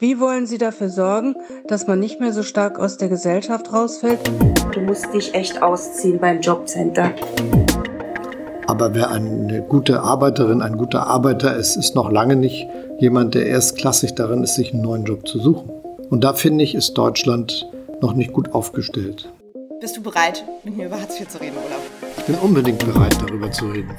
Wie wollen Sie dafür sorgen, dass man nicht mehr so stark aus der Gesellschaft rausfällt? Du musst dich echt ausziehen beim Jobcenter. Aber wer eine gute Arbeiterin, ein guter Arbeiter ist, ist noch lange nicht jemand, der erstklassig darin ist, sich einen neuen Job zu suchen. Und da finde ich, ist Deutschland noch nicht gut aufgestellt. Bist du bereit, mit mir über Hartz IV zu reden, Olaf? Ich bin unbedingt bereit, darüber zu reden.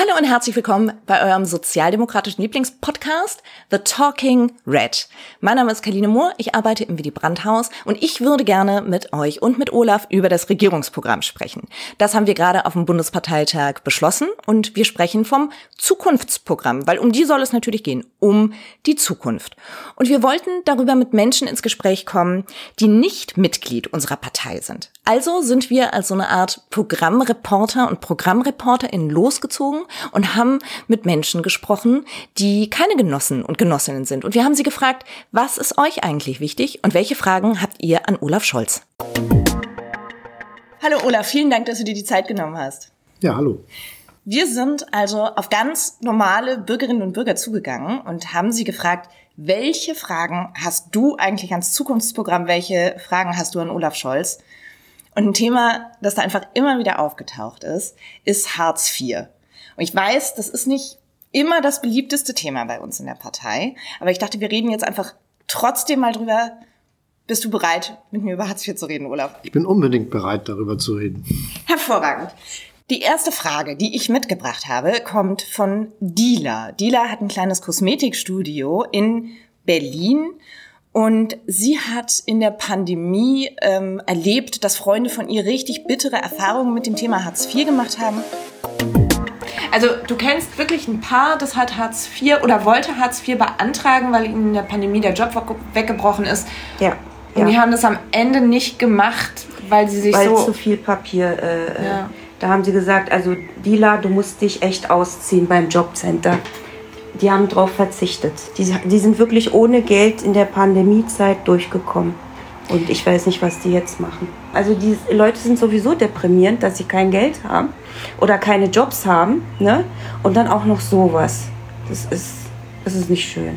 Hallo und herzlich willkommen bei eurem sozialdemokratischen Lieblingspodcast The Talking Red. Mein Name ist Kaline Mohr, ich arbeite im Willy Brandt Haus und ich würde gerne mit euch und mit Olaf über das Regierungsprogramm sprechen. Das haben wir gerade auf dem Bundesparteitag beschlossen und wir sprechen vom Zukunftsprogramm, weil um die soll es natürlich gehen, um die Zukunft. Und wir wollten darüber mit Menschen ins Gespräch kommen, die nicht Mitglied unserer Partei sind. Also sind wir als so eine Art Programmreporter und ProgrammreporterInnen losgezogen und haben mit Menschen gesprochen, die keine Genossen und Genossinnen sind. Und wir haben sie gefragt, was ist euch eigentlich wichtig und welche Fragen habt ihr an Olaf Scholz? Hallo Olaf, vielen Dank, dass du dir die Zeit genommen hast. Ja, hallo. Wir sind also auf ganz normale Bürgerinnen und Bürger zugegangen und haben sie gefragt, welche Fragen hast du eigentlich ans Zukunftsprogramm, welche Fragen hast du an Olaf Scholz? Und ein Thema, das da einfach immer wieder aufgetaucht ist, ist Hartz IV. Und ich weiß, das ist nicht immer das beliebteste Thema bei uns in der Partei, aber ich dachte, wir reden jetzt einfach trotzdem mal drüber. Bist du bereit, mit mir über Hartz IV zu reden, Olaf? Ich bin unbedingt bereit, darüber zu reden. Hervorragend. Die erste Frage, die ich mitgebracht habe, kommt von Dila. Dila hat ein kleines Kosmetikstudio in Berlin und sie hat in der Pandemie ähm, erlebt, dass Freunde von ihr richtig bittere Erfahrungen mit dem Thema Hartz IV gemacht haben. Also du kennst wirklich ein Paar, das hat Hartz IV oder wollte Hartz IV beantragen, weil ihnen in der Pandemie der Job weggebrochen ist. Ja. Und ja. die haben das am Ende nicht gemacht, weil sie sich Weil so... zu viel Papier. Äh, Ja. Da haben sie gesagt, also Dila, du musst dich echt ausziehen beim Jobcenter. Die haben darauf verzichtet. Die, die sind wirklich ohne Geld in der Pandemiezeit durchgekommen. Und ich weiß nicht, was die jetzt machen. Also die Leute sind sowieso deprimierend, dass sie kein Geld haben oder keine Jobs haben. Ne? Und dann auch noch sowas. Das ist, das ist nicht schön.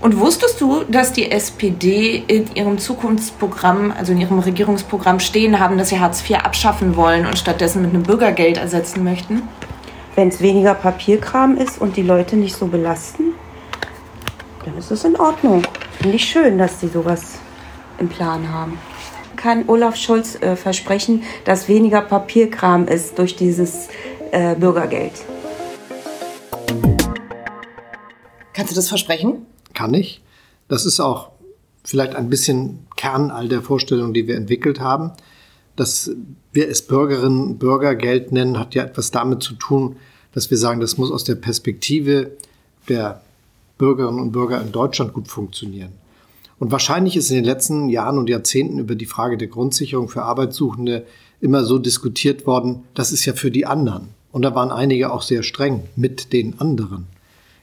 Und wusstest du, dass die SPD in ihrem Zukunftsprogramm, also in ihrem Regierungsprogramm stehen haben, dass sie Hartz IV abschaffen wollen und stattdessen mit einem Bürgergeld ersetzen möchten? Wenn es weniger Papierkram ist und die Leute nicht so belasten, dann ist es in Ordnung. Finde ich schön, dass die sowas im Plan haben. Kann Olaf Scholz äh, versprechen, dass weniger Papierkram ist durch dieses äh, Bürgergeld? Kannst du das versprechen? Kann ich. Das ist auch vielleicht ein bisschen Kern all der Vorstellungen, die wir entwickelt haben. Dass wir es Bürgerinnen und Bürgergeld nennen, hat ja etwas damit zu tun, dass wir sagen, das muss aus der Perspektive der Bürgerinnen und Bürger in Deutschland gut funktionieren. Und wahrscheinlich ist in den letzten Jahren und Jahrzehnten über die Frage der Grundsicherung für Arbeitssuchende immer so diskutiert worden, das ist ja für die anderen. Und da waren einige auch sehr streng mit den anderen.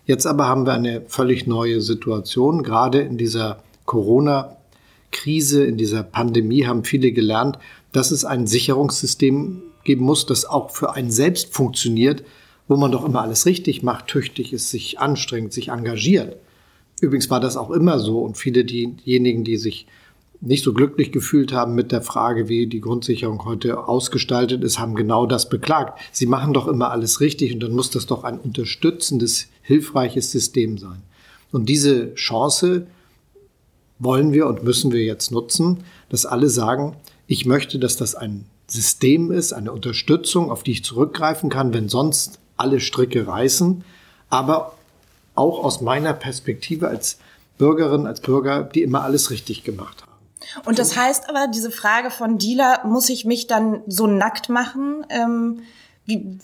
Jetzt aber haben wir eine völlig neue Situation. Gerade in dieser Corona-Krise, in dieser Pandemie haben viele gelernt, dass es ein Sicherungssystem geben muss, das auch für einen selbst funktioniert, wo man doch immer alles richtig macht, tüchtig ist, sich anstrengt, sich engagiert. Übrigens war das auch immer so und viele diejenigen, die sich nicht so glücklich gefühlt haben mit der Frage, wie die Grundsicherung heute ausgestaltet ist, haben genau das beklagt. Sie machen doch immer alles richtig und dann muss das doch ein unterstützendes, hilfreiches System sein. Und diese Chance wollen wir und müssen wir jetzt nutzen, dass alle sagen, ich möchte, dass das ein System ist, eine Unterstützung, auf die ich zurückgreifen kann, wenn sonst alle Stricke reißen, aber auch aus meiner Perspektive als Bürgerin, als Bürger, die immer alles richtig gemacht haben. Und das heißt aber, diese Frage von Dealer, muss ich mich dann so nackt machen? Ähm, wie,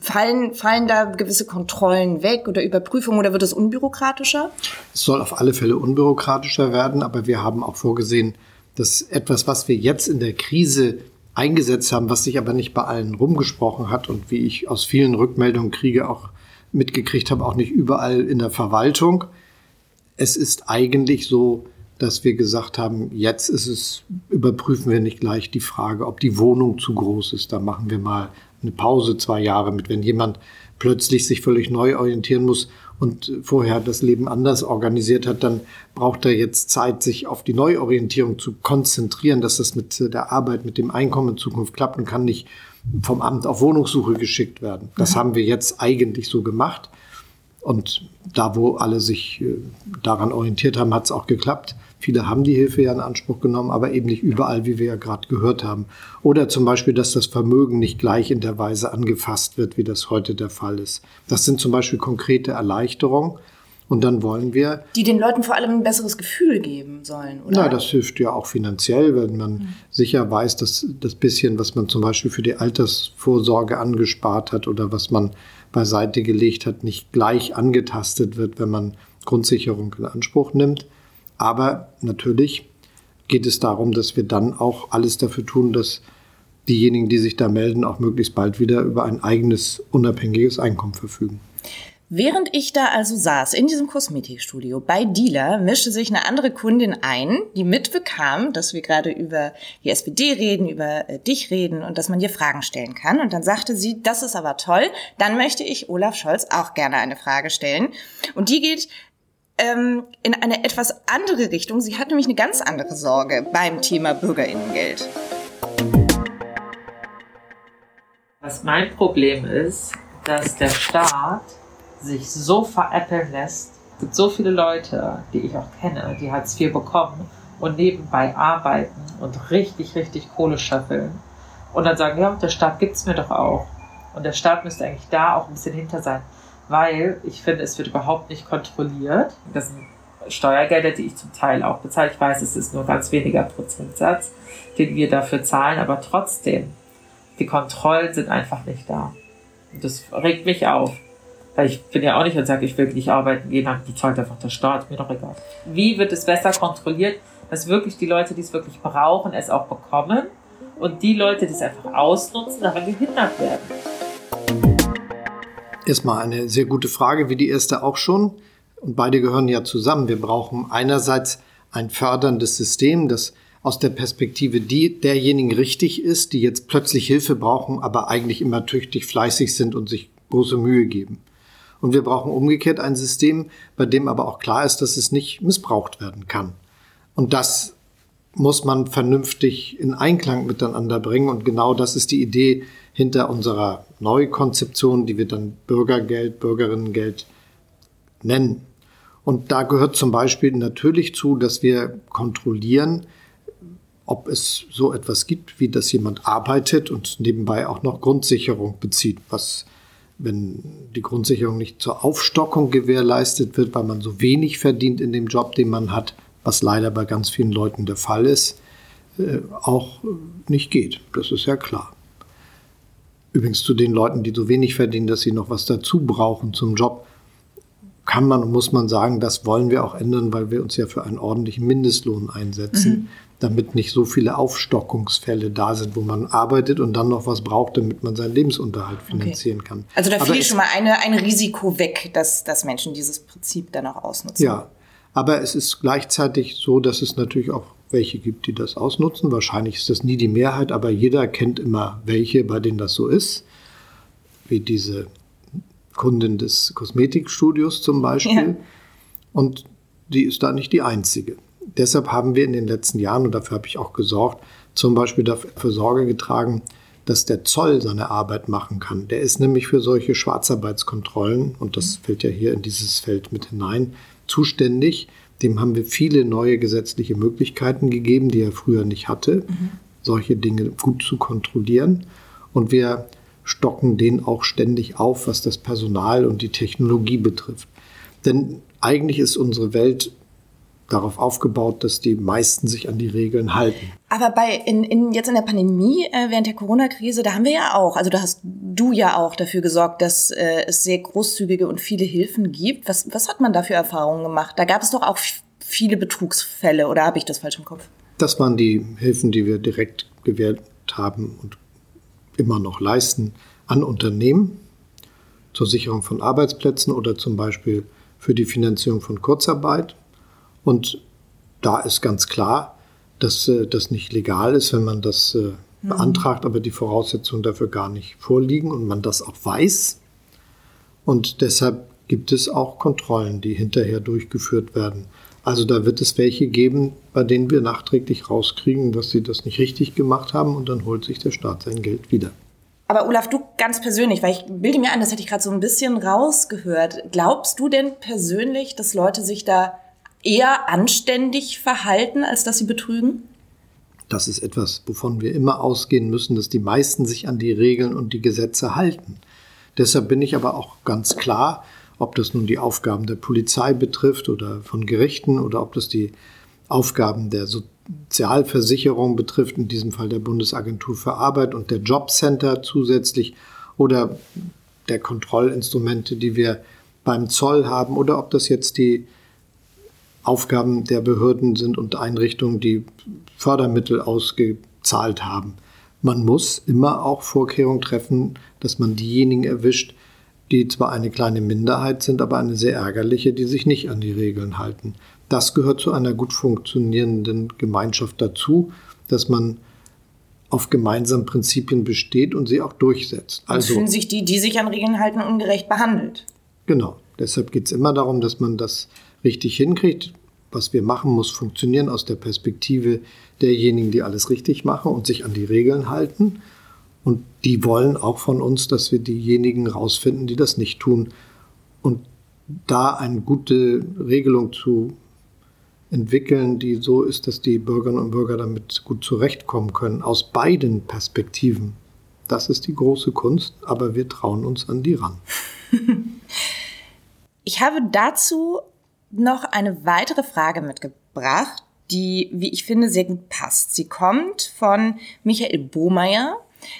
fallen, fallen da gewisse Kontrollen weg oder Überprüfungen oder wird es unbürokratischer? Es soll auf alle Fälle unbürokratischer werden, aber wir haben auch vorgesehen, dass etwas, was wir jetzt in der Krise eingesetzt haben, was sich aber nicht bei allen rumgesprochen hat und wie ich aus vielen Rückmeldungen kriege, auch mitgekriegt habe, auch nicht überall in der Verwaltung. Es ist eigentlich so, dass wir gesagt haben, jetzt ist es, überprüfen wir nicht gleich die Frage, ob die Wohnung zu groß ist. Da machen wir mal eine Pause, zwei Jahre mit, wenn jemand plötzlich sich völlig neu orientieren muss und vorher das Leben anders organisiert hat, dann braucht er jetzt Zeit, sich auf die Neuorientierung zu konzentrieren, dass das mit der Arbeit, mit dem Einkommen in Zukunft klappt und kann nicht vom Amt auf Wohnungssuche geschickt werden. Das mhm. haben wir jetzt eigentlich so gemacht. Und da, wo alle sich äh, daran orientiert haben, hat es auch geklappt. Viele haben die Hilfe ja in Anspruch genommen, aber eben nicht überall, wie wir ja gerade gehört haben. Oder zum Beispiel, dass das Vermögen nicht gleich in der Weise angefasst wird, wie das heute der Fall ist. Das sind zum Beispiel konkrete Erleichterungen. Und dann wollen wir. Die den Leuten vor allem ein besseres Gefühl geben sollen, oder? Na, das hilft ja auch finanziell, wenn man mhm. sicher weiß, dass das bisschen, was man zum Beispiel für die Altersvorsorge angespart hat oder was man beiseite gelegt hat, nicht gleich angetastet wird, wenn man Grundsicherung in Anspruch nimmt. Aber natürlich geht es darum, dass wir dann auch alles dafür tun, dass diejenigen, die sich da melden, auch möglichst bald wieder über ein eigenes unabhängiges Einkommen verfügen. Während ich da also saß in diesem Kosmetikstudio bei Dealer, mischte sich eine andere Kundin ein, die mitbekam, dass wir gerade über die SPD reden, über äh, dich reden und dass man dir Fragen stellen kann. Und dann sagte sie, das ist aber toll, dann möchte ich Olaf Scholz auch gerne eine Frage stellen. Und die geht ähm, in eine etwas andere Richtung. Sie hat nämlich eine ganz andere Sorge beim Thema Bürgerinnengeld. Was mein Problem ist, dass der Staat sich so veräppeln lässt. Es gibt so viele Leute, die ich auch kenne, die Hartz IV bekommen und nebenbei arbeiten und richtig, richtig Kohle schöffeln. Und dann sagen, ja, der Staat gibt's mir doch auch. Und der Staat müsste eigentlich da auch ein bisschen hinter sein weil ich finde, es wird überhaupt nicht kontrolliert. Das sind Steuergelder, die ich zum Teil auch bezahle. Ich weiß, es ist nur ganz weniger Prozentsatz, den wir dafür zahlen, aber trotzdem, die Kontrollen sind einfach nicht da. Und das regt mich auf. Weil ich bin ja auch nicht und sage, ich will nicht arbeiten gehen, dann zahlt einfach der Staat, mir doch egal. Wie wird es besser kontrolliert, dass wirklich die Leute, die es wirklich brauchen, es auch bekommen und die Leute, die es einfach ausnutzen, daran gehindert werden? Erstmal eine sehr gute Frage, wie die erste auch schon. Und beide gehören ja zusammen. Wir brauchen einerseits ein förderndes System, das aus der Perspektive die, derjenigen richtig ist, die jetzt plötzlich Hilfe brauchen, aber eigentlich immer tüchtig fleißig sind und sich große Mühe geben. Und wir brauchen umgekehrt ein System, bei dem aber auch klar ist, dass es nicht missbraucht werden kann. Und das muss man vernünftig in Einklang miteinander bringen. Und genau das ist die Idee hinter unserer Neukonzeption, die wir dann Bürgergeld, Bürgerinnengeld nennen. Und da gehört zum Beispiel natürlich zu, dass wir kontrollieren, ob es so etwas gibt, wie dass jemand arbeitet und nebenbei auch noch Grundsicherung bezieht, was wenn die Grundsicherung nicht zur Aufstockung gewährleistet wird, weil man so wenig verdient in dem Job, den man hat, was leider bei ganz vielen Leuten der Fall ist, äh, auch nicht geht. Das ist ja klar. Übrigens zu den Leuten, die so wenig verdienen, dass sie noch was dazu brauchen zum Job, kann man und muss man sagen, das wollen wir auch ändern, weil wir uns ja für einen ordentlichen Mindestlohn einsetzen, mhm. Damit nicht so viele Aufstockungsfälle da sind, wo man arbeitet und dann noch was braucht, damit man seinen Lebensunterhalt finanzieren okay. kann. Also da fiel schon mal eine, ein Risiko weg, dass, dass Menschen dieses Prinzip dann auch ausnutzen. Ja, aber es ist gleichzeitig so, dass es natürlich auch welche gibt, die das ausnutzen. Wahrscheinlich ist das nie die Mehrheit, aber jeder kennt immer welche, bei denen das so ist. Wie diese Kundin des Kosmetikstudios zum Beispiel. Ja. Und die ist da nicht die einzige. Deshalb haben wir in den letzten Jahren, und dafür habe ich auch gesorgt, zum Beispiel dafür Sorge getragen, dass der Zoll seine Arbeit machen kann. Der ist nämlich für solche Schwarzarbeitskontrollen, und das fällt ja hier in dieses Feld mit hinein, zuständig. Dem haben wir viele neue gesetzliche Möglichkeiten gegeben, die er früher nicht hatte, mhm. solche Dinge gut zu kontrollieren. Und wir stocken den auch ständig auf, was das Personal und die Technologie betrifft. Denn eigentlich ist unsere Welt darauf aufgebaut, dass die meisten sich an die Regeln halten. Aber bei in, in jetzt in der Pandemie äh, während der Corona-Krise, da haben wir ja auch, also da hast du ja auch dafür gesorgt, dass äh, es sehr großzügige und viele Hilfen gibt. Was was hat man da für Erfahrungen gemacht? Da gab es doch auch viele Betrugsfälle, oder habe ich das falsch im Kopf? Das waren die Hilfen, die wir direkt gewährt haben und immer noch leisten an Unternehmen zur Sicherung von Arbeitsplätzen oder zum Beispiel für die Finanzierung von Kurzarbeit. Und da ist ganz klar, dass äh, das nicht legal ist, wenn man das äh, mhm. beantragt, aber die Voraussetzungen dafür gar nicht vorliegen und man das auch weiß. Und deshalb gibt es auch Kontrollen, die hinterher durchgeführt werden. Also da wird es welche geben, bei denen wir nachträglich rauskriegen, dass sie das nicht richtig gemacht haben und dann holt sich der Staat sein Geld wieder. Aber Olaf, du ganz persönlich, weil ich bilde mir ein, das hätte ich gerade so ein bisschen rausgehört. Glaubst du denn persönlich, dass Leute sich da eher anständig verhalten, als dass sie betrügen? Das ist etwas, wovon wir immer ausgehen müssen, dass die meisten sich an die Regeln und die Gesetze halten. Deshalb bin ich aber auch ganz klar, ob das nun die Aufgaben der Polizei betrifft oder von Gerichten oder ob das die Aufgaben der Sozialversicherung betrifft, in diesem Fall der Bundesagentur für Arbeit und der Jobcenter zusätzlich oder der Kontrollinstrumente, die wir beim Zoll haben oder ob das jetzt die Aufgaben der Behörden sind und Einrichtungen, die Fördermittel ausgezahlt haben. Man muss immer auch Vorkehrungen treffen, dass man diejenigen erwischt, die zwar eine kleine Minderheit sind, aber eine sehr ärgerliche, die sich nicht an die Regeln halten. Das gehört zu einer gut funktionierenden Gemeinschaft dazu, dass man auf gemeinsamen Prinzipien besteht und sie auch durchsetzt. Also fühlen sich die, die sich an Regeln halten, ungerecht behandelt. Genau. Deshalb geht es immer darum, dass man das richtig hinkriegt. Was wir machen, muss funktionieren aus der Perspektive derjenigen, die alles richtig machen und sich an die Regeln halten. Und die wollen auch von uns, dass wir diejenigen rausfinden, die das nicht tun. Und da eine gute Regelung zu entwickeln, die so ist, dass die Bürgerinnen und Bürger damit gut zurechtkommen können, aus beiden Perspektiven. Das ist die große Kunst, aber wir trauen uns an die ran. Ich habe dazu noch eine weitere Frage mitgebracht, die, wie ich finde, sehr gut passt. Sie kommt von Michael Bohmeier.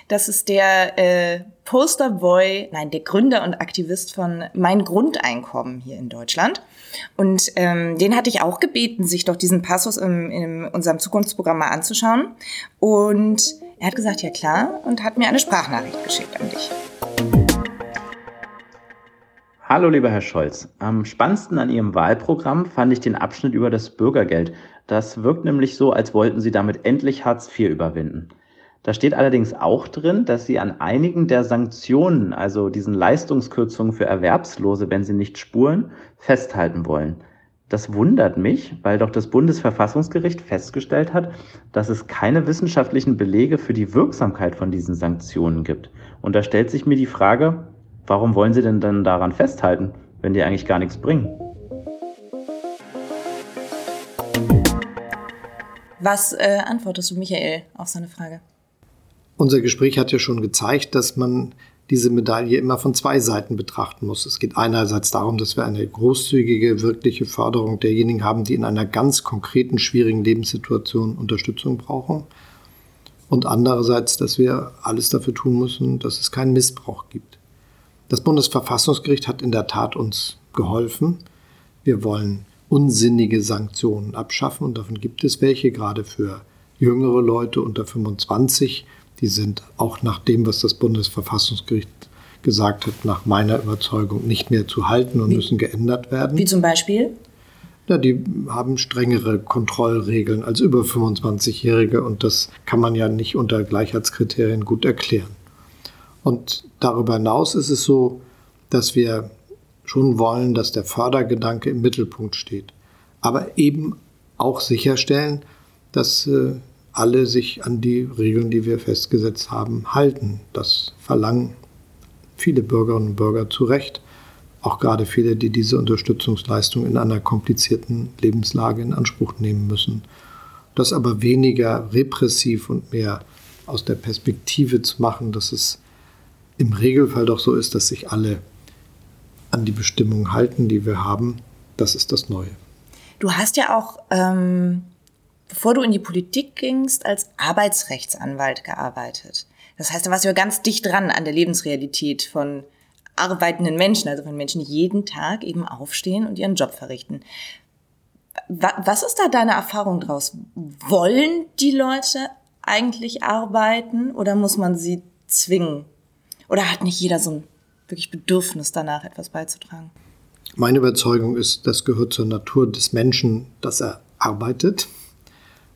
Das ist der äh, Posterboy, nein, der Gründer und Aktivist von Mein Grundeinkommen hier in Deutschland. Und ähm, den hatte ich auch gebeten, sich doch diesen Passus im, in unserem Zukunftsprogramm mal anzuschauen. Und er hat gesagt, ja klar, und hat mir eine Sprachnachricht geschickt an dich. Hallo, lieber Herr Scholz. Am spannendsten an Ihrem Wahlprogramm fand ich den Abschnitt über das Bürgergeld. Das wirkt nämlich so, als wollten Sie damit endlich Hartz IV überwinden. Da steht allerdings auch drin, dass Sie an einigen der Sanktionen, also diesen Leistungskürzungen für Erwerbslose, wenn sie nicht spuren, festhalten wollen. Das wundert mich, weil doch das Bundesverfassungsgericht festgestellt hat, dass es keine wissenschaftlichen Belege für die Wirksamkeit von diesen Sanktionen gibt. Und da stellt sich mir die Frage, warum wollen Sie denn dann daran festhalten, wenn die eigentlich gar nichts bringen? Was äh, antwortest du, Michael, auf seine Frage? Unser Gespräch hat ja schon gezeigt, dass man diese Medaille immer von zwei Seiten betrachten muss. Es geht einerseits darum, dass wir eine großzügige, wirkliche Förderung derjenigen haben, die in einer ganz konkreten, schwierigen Lebenssituation Unterstützung brauchen. Und andererseits, dass wir alles dafür tun müssen, dass es keinen Missbrauch gibt. Das Bundesverfassungsgericht hat in der Tat uns geholfen. Wir wollen unsinnige Sanktionen abschaffen und davon gibt es welche, gerade für jüngere Leute unter 25. Die sind auch nach dem, was das Bundesverfassungsgericht gesagt hat, nach meiner Überzeugung nicht mehr zu halten und wie, müssen geändert werden. Wie zum Beispiel? Ja, die haben strengere Kontrollregeln als über 25-Jährige und das kann man ja nicht unter Gleichheitskriterien gut erklären. Und darüber hinaus ist es so, dass wir schon wollen, dass der Fördergedanke im Mittelpunkt steht. Aber eben auch sicherstellen, dass äh, alle sich an die Regeln, die wir festgesetzt haben, halten. Das verlangen viele Bürgerinnen und Bürger zu Recht. Auch gerade viele, die diese Unterstützungsleistung in einer komplizierten Lebenslage in Anspruch nehmen müssen. Das aber weniger repressiv und mehr aus der Perspektive zu machen, dass es im Regelfall doch so ist, dass sich alle an die Bestimmungen halten, die wir haben. Das ist das Neue. Du hast ja auch, ähm, bevor du in die Politik gingst, als Arbeitsrechtsanwalt gearbeitet. Das heißt, da warst du ja ganz dicht dran an der Lebensrealität von arbeitenden Menschen, also von Menschen, die jeden Tag eben aufstehen und ihren Job verrichten. Was ist da deine Erfahrung draus? Wollen die Leute eigentlich arbeiten oder muss man sie zwingen? Oder hat nicht jeder so ein wirklich Bedürfnis danach, etwas beizutragen? Meine Überzeugung ist, das gehört zur Natur des Menschen, dass er arbeitet.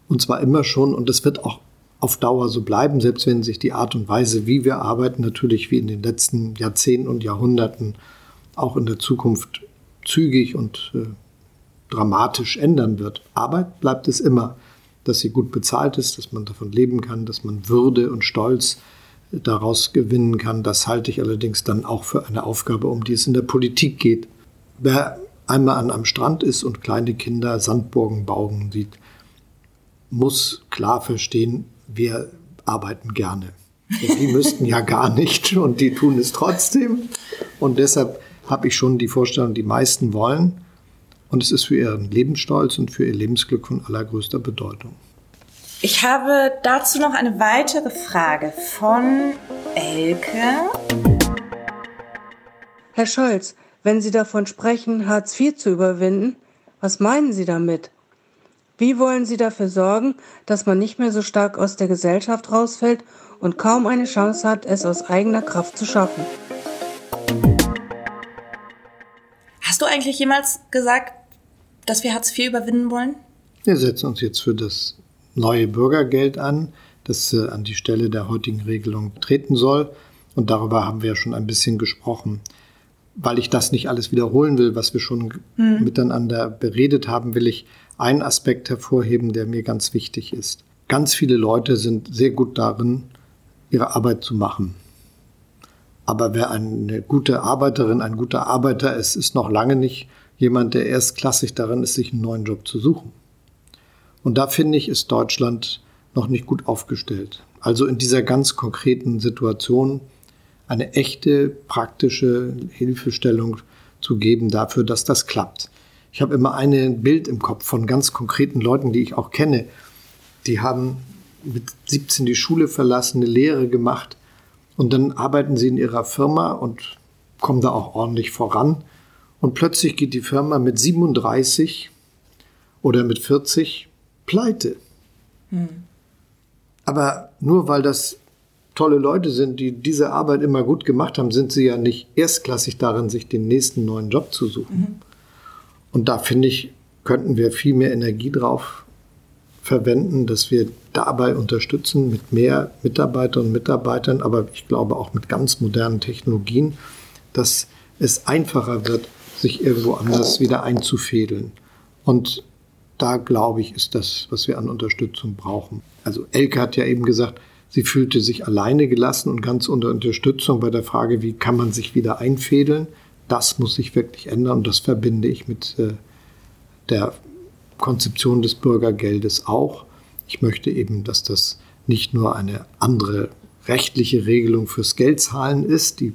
Und zwar immer schon. Und das wird auch auf Dauer so bleiben, selbst wenn sich die Art und Weise, wie wir arbeiten, natürlich wie in den letzten Jahrzehnten und Jahrhunderten auch in der Zukunft zügig und äh, dramatisch ändern wird. Arbeit bleibt es immer, dass sie gut bezahlt ist, dass man davon leben kann, dass man Würde und Stolz daraus gewinnen kann. Das halte ich allerdings dann auch für eine Aufgabe, um die es in der Politik geht. Wer einmal an einem Strand ist und kleine Kinder Sandburgen bauen sieht, muss klar verstehen, wir arbeiten gerne. Die müssten ja gar nicht und die tun es trotzdem. Und deshalb habe ich schon die Vorstellung, die meisten wollen. Und es ist für ihren Lebensstolz und für ihr Lebensglück von allergrößter Bedeutung. Ich habe dazu noch eine weitere Frage von Elke. Herr Scholz, wenn Sie davon sprechen, Hartz IV zu überwinden, was meinen Sie damit? Wie wollen Sie dafür sorgen, dass man nicht mehr so stark aus der Gesellschaft rausfällt und kaum eine Chance hat, es aus eigener Kraft zu schaffen? Hast du eigentlich jemals gesagt, dass wir Hartz IV überwinden wollen? Wir setzen uns jetzt für das neue Bürgergeld an, das äh, an die Stelle der heutigen Regelung treten soll. Und darüber haben wir ja schon ein bisschen gesprochen weil ich das nicht alles wiederholen will, was wir schon mhm. miteinander beredet haben, will ich einen Aspekt hervorheben, der mir ganz wichtig ist. Ganz viele Leute sind sehr gut darin, ihre Arbeit zu machen. Aber wer eine gute Arbeiterin, ein guter Arbeiter ist, ist noch lange nicht jemand, der erstklassig darin ist, sich einen neuen Job zu suchen. Und da finde ich, ist Deutschland noch nicht gut aufgestellt. Also in dieser ganz konkreten Situation eine echte praktische Hilfestellung zu geben dafür, dass das klappt. Ich habe immer ein Bild im Kopf von ganz konkreten Leuten, die ich auch kenne. Die haben mit 17 die Schule verlassen, eine Lehre gemacht und dann arbeiten sie in ihrer Firma und kommen da auch ordentlich voran. Und plötzlich geht die Firma mit 37 oder mit 40 pleite. Hm. Aber nur weil das tolle Leute sind, die diese Arbeit immer gut gemacht haben, sind sie ja nicht erstklassig darin, sich den nächsten neuen Job zu suchen. Mhm. Und da finde ich, könnten wir viel mehr Energie drauf verwenden, dass wir dabei unterstützen mit mehr Mitarbeiterinnen und Mitarbeitern, aber ich glaube auch mit ganz modernen Technologien, dass es einfacher wird, sich irgendwo anders wieder einzufädeln. Und da glaube ich, ist das, was wir an Unterstützung brauchen. Also Elke hat ja eben gesagt, Sie fühlte sich alleine gelassen und ganz unter Unterstützung bei der Frage, wie kann man sich wieder einfädeln. Das muss sich wirklich ändern und das verbinde ich mit äh, der Konzeption des Bürgergeldes auch. Ich möchte eben, dass das nicht nur eine andere rechtliche Regelung fürs Geldzahlen ist, die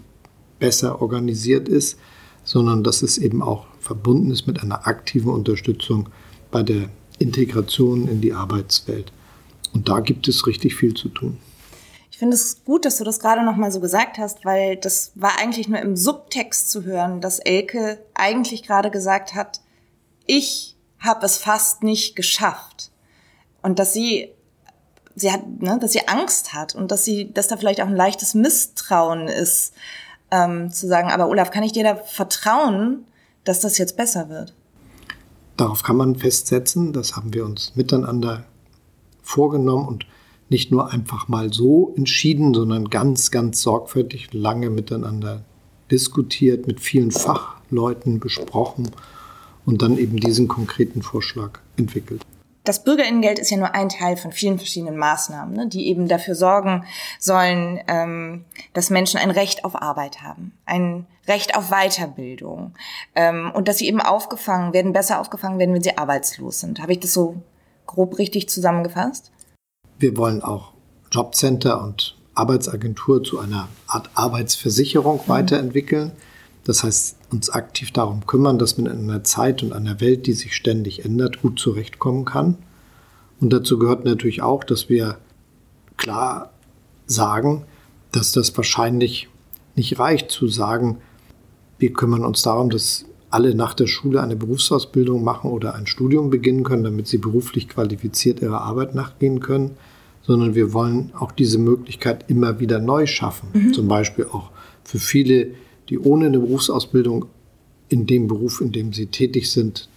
besser organisiert ist, sondern dass es eben auch verbunden ist mit einer aktiven Unterstützung bei der Integration in die Arbeitswelt. Und da gibt es richtig viel zu tun. Ich finde es gut, dass du das gerade noch mal so gesagt hast, weil das war eigentlich nur im Subtext zu hören, dass Elke eigentlich gerade gesagt hat, ich habe es fast nicht geschafft und dass sie sie hat, ne, dass sie Angst hat und dass sie, dass da vielleicht auch ein leichtes Misstrauen ist, ähm, zu sagen, aber Olaf, kann ich dir da vertrauen, dass das jetzt besser wird? Darauf kann man festsetzen, das haben wir uns miteinander vorgenommen und nicht nur einfach mal so entschieden, sondern ganz, ganz sorgfältig lange miteinander diskutiert, mit vielen Fachleuten besprochen und dann eben diesen konkreten Vorschlag entwickelt. Das Bürgerinnengeld ist ja nur ein Teil von vielen verschiedenen Maßnahmen, ne, die eben dafür sorgen sollen, ähm, dass Menschen ein Recht auf Arbeit haben, ein Recht auf Weiterbildung ähm, und dass sie eben aufgefangen werden, besser aufgefangen werden, wenn sie arbeitslos sind. Habe ich das so grob richtig zusammengefasst? Wir wollen auch Jobcenter und Arbeitsagentur zu einer Art Arbeitsversicherung mhm. weiterentwickeln. Das heißt, uns aktiv darum kümmern, dass man in einer Zeit und einer Welt, die sich ständig ändert, gut zurechtkommen kann. Und dazu gehört natürlich auch, dass wir klar sagen, dass das wahrscheinlich nicht reicht zu sagen, wir kümmern uns darum, dass alle nach der Schule eine Berufsausbildung machen oder ein Studium beginnen können, damit sie beruflich qualifiziert ihrer Arbeit nachgehen können, sondern wir wollen auch diese Möglichkeit immer wieder neu schaffen. Mhm. Zum Beispiel auch für viele, die ohne eine Berufsausbildung in dem Beruf, in dem sie tätig sind,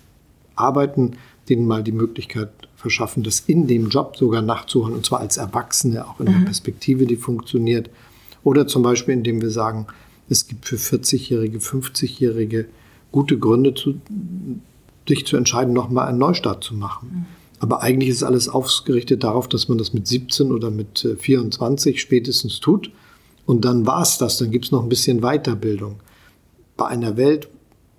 arbeiten, denen mal die Möglichkeit verschaffen, das in dem Job sogar nachzuholen, und zwar als Erwachsene, auch in mhm. einer Perspektive, die funktioniert. Oder zum Beispiel, indem wir sagen, Es gibt für 40-Jährige, 50-Jährige gute Gründe, zu, sich zu entscheiden, nochmal einen Neustart zu machen. Mhm. Aber eigentlich ist alles ausgerichtet darauf, dass man das mit 17 oder mit 24 äh, spätestens tut. Und dann war es das. Dann gibt es noch ein bisschen Weiterbildung. Bei einer Welt,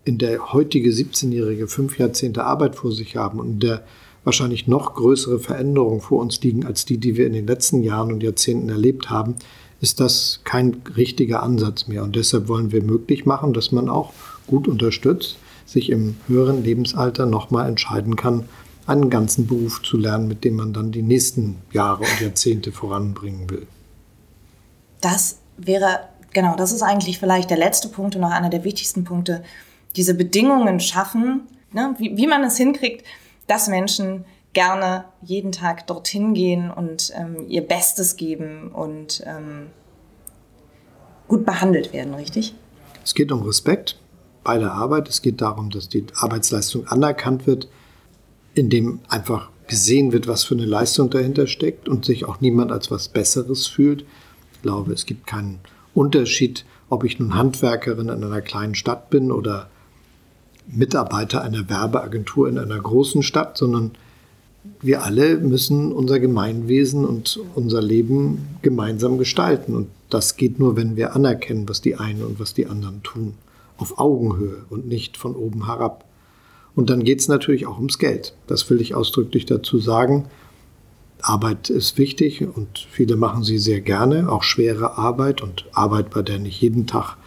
in der heutige 17-Jährige fünf Jahrzehnte Arbeit vor sich haben und in der wahrscheinlich noch größere Veränderungen vor uns liegen als die, die wir in den letzten Jahren und Jahrzehnten erlebt haben, ist das kein richtiger Ansatz mehr. Und deshalb wollen wir möglich machen, dass man auch gut unterstützt, sich im höheren Lebensalter nochmal entscheiden kann, einen ganzen Beruf zu lernen, mit dem man dann die nächsten Jahre und Jahrzehnte voranbringen will. Das wäre, genau, das ist eigentlich vielleicht der letzte Punkt und noch einer der wichtigsten Punkte. Diese Bedingungen schaffen, ne, wie, wie man es hinkriegt, dass Menschen gerne jeden Tag dorthin gehen und ähm, ihr Bestes geben und ähm, gut behandelt werden, richtig? Es geht um Respekt bei der Arbeit. Es geht darum, dass die Arbeitsleistung anerkannt wird, indem einfach gesehen wird, was für eine Leistung dahinter steckt und sich auch niemand als was Besseres fühlt. Ich glaube, es gibt keinen Unterschied, ob ich nun Handwerkerin in einer kleinen Stadt bin oder Mitarbeiter einer Werbeagentur in einer großen Stadt, sondern wir alle müssen unser Gemeinwesen und unser Leben gemeinsam gestalten. Und das geht nur, wenn wir anerkennen, was die einen und was die anderen tun. Auf Augenhöhe und nicht von oben herab. Und dann geht es natürlich auch ums Geld. Das will ich ausdrücklich dazu sagen. Arbeit ist wichtig und viele machen sie sehr gerne, auch schwere Arbeit und Arbeit, bei der nicht jeden Tag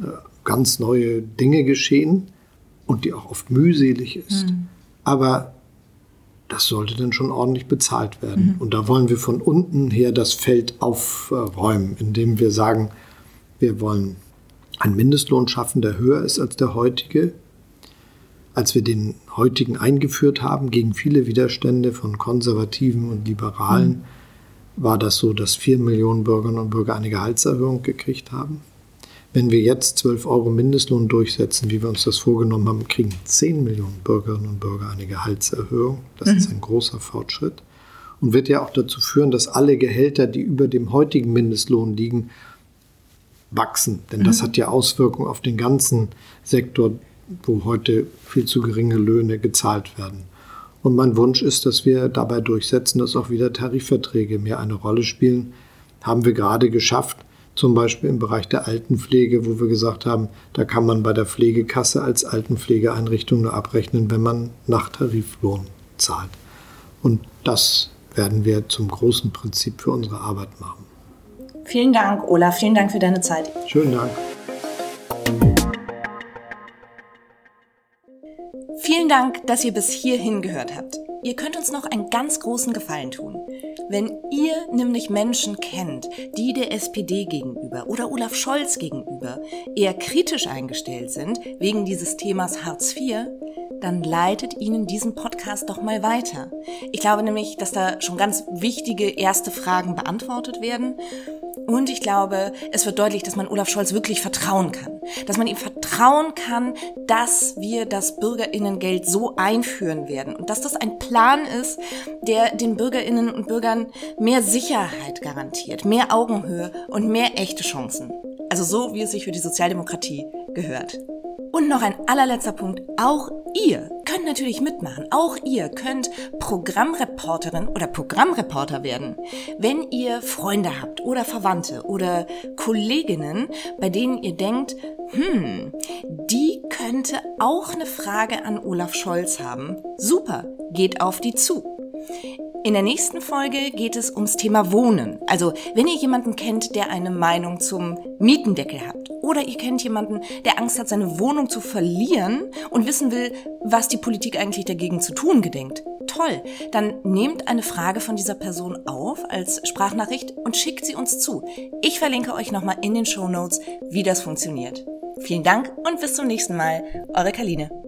äh, ganz neue Dinge geschehen und die auch oft mühselig ist. Mhm. Aber das sollte dann schon ordentlich bezahlt werden. Mhm. Und da wollen wir von unten her das Feld aufräumen, indem wir sagen, wir wollen einen Mindestlohn schaffen, der höher ist als der heutige. Als wir den heutigen eingeführt haben, gegen viele Widerstände von Konservativen und Liberalen, mhm. war das so, dass vier Millionen Bürgerinnen und Bürger eine Gehaltserhöhung gekriegt haben. Wenn wir jetzt 12 Euro Mindestlohn durchsetzen, wie wir uns das vorgenommen haben, kriegen 10 Millionen Bürgerinnen und Bürger eine Gehaltserhöhung. Das mhm. ist ein großer Fortschritt und wird ja auch dazu führen, dass alle Gehälter, die über dem heutigen Mindestlohn liegen, wachsen. Denn mhm. das hat ja Auswirkungen auf den ganzen Sektor, wo heute viel zu geringe Löhne gezahlt werden. Und mein Wunsch ist, dass wir dabei durchsetzen, dass auch wieder Tarifverträge mehr eine Rolle spielen. Haben wir gerade geschafft zum Beispiel im Bereich der Altenpflege, wo wir gesagt haben, da kann man bei der Pflegekasse als Altenpflegeeinrichtung nur abrechnen, wenn man nach Tariflohn zahlt. Und das werden wir zum großen Prinzip für unsere Arbeit machen. Vielen Dank, Olaf. Vielen Dank für deine Zeit. Schönen Dank. Vielen Dank, dass ihr bis hierhin gehört habt. Ihr könnt uns noch einen ganz großen Gefallen tun. Wenn ihr nämlich Menschen kennt, die der SPD gegenüber oder Olaf Scholz gegenüber eher kritisch eingestellt sind wegen dieses Themas Hartz IV, dann leitet ihnen diesen Podcast doch mal weiter. Ich glaube nämlich, dass da schon ganz wichtige erste Fragen beantwortet werden und ich glaube, es wird deutlich, dass man Olaf Scholz wirklich vertrauen kann. Dass man ihm vertrauen kann, dass wir das Bürgerinnengeld so einführen werden. Und dass das ein Plan ist, der den Bürgerinnen und Bürgern mehr Sicherheit garantiert, mehr Augenhöhe und mehr echte Chancen. Also so, wie es sich für die Sozialdemokratie gehört. Und noch ein allerletzter Punkt. Auch ihr könnt natürlich mitmachen. Auch ihr könnt Programmreporterin oder Programmreporter werden. Wenn ihr Freunde habt oder Verwandte oder Kolleginnen, bei denen ihr denkt, hm, die könnte auch eine Frage an Olaf Scholz haben. Super, geht auf die zu. In der nächsten Folge geht es ums Thema Wohnen. Also, wenn ihr jemanden kennt, der eine Meinung zum Mietendeckel hat, oder ihr kennt jemanden, der Angst hat, seine Wohnung zu verlieren und wissen will, was die Politik eigentlich dagegen zu tun gedenkt. Toll, dann nehmt eine Frage von dieser Person auf als Sprachnachricht und schickt sie uns zu. Ich verlinke euch nochmal in den Show Notes, wie das funktioniert. Vielen Dank und bis zum nächsten Mal. Eure Kaline.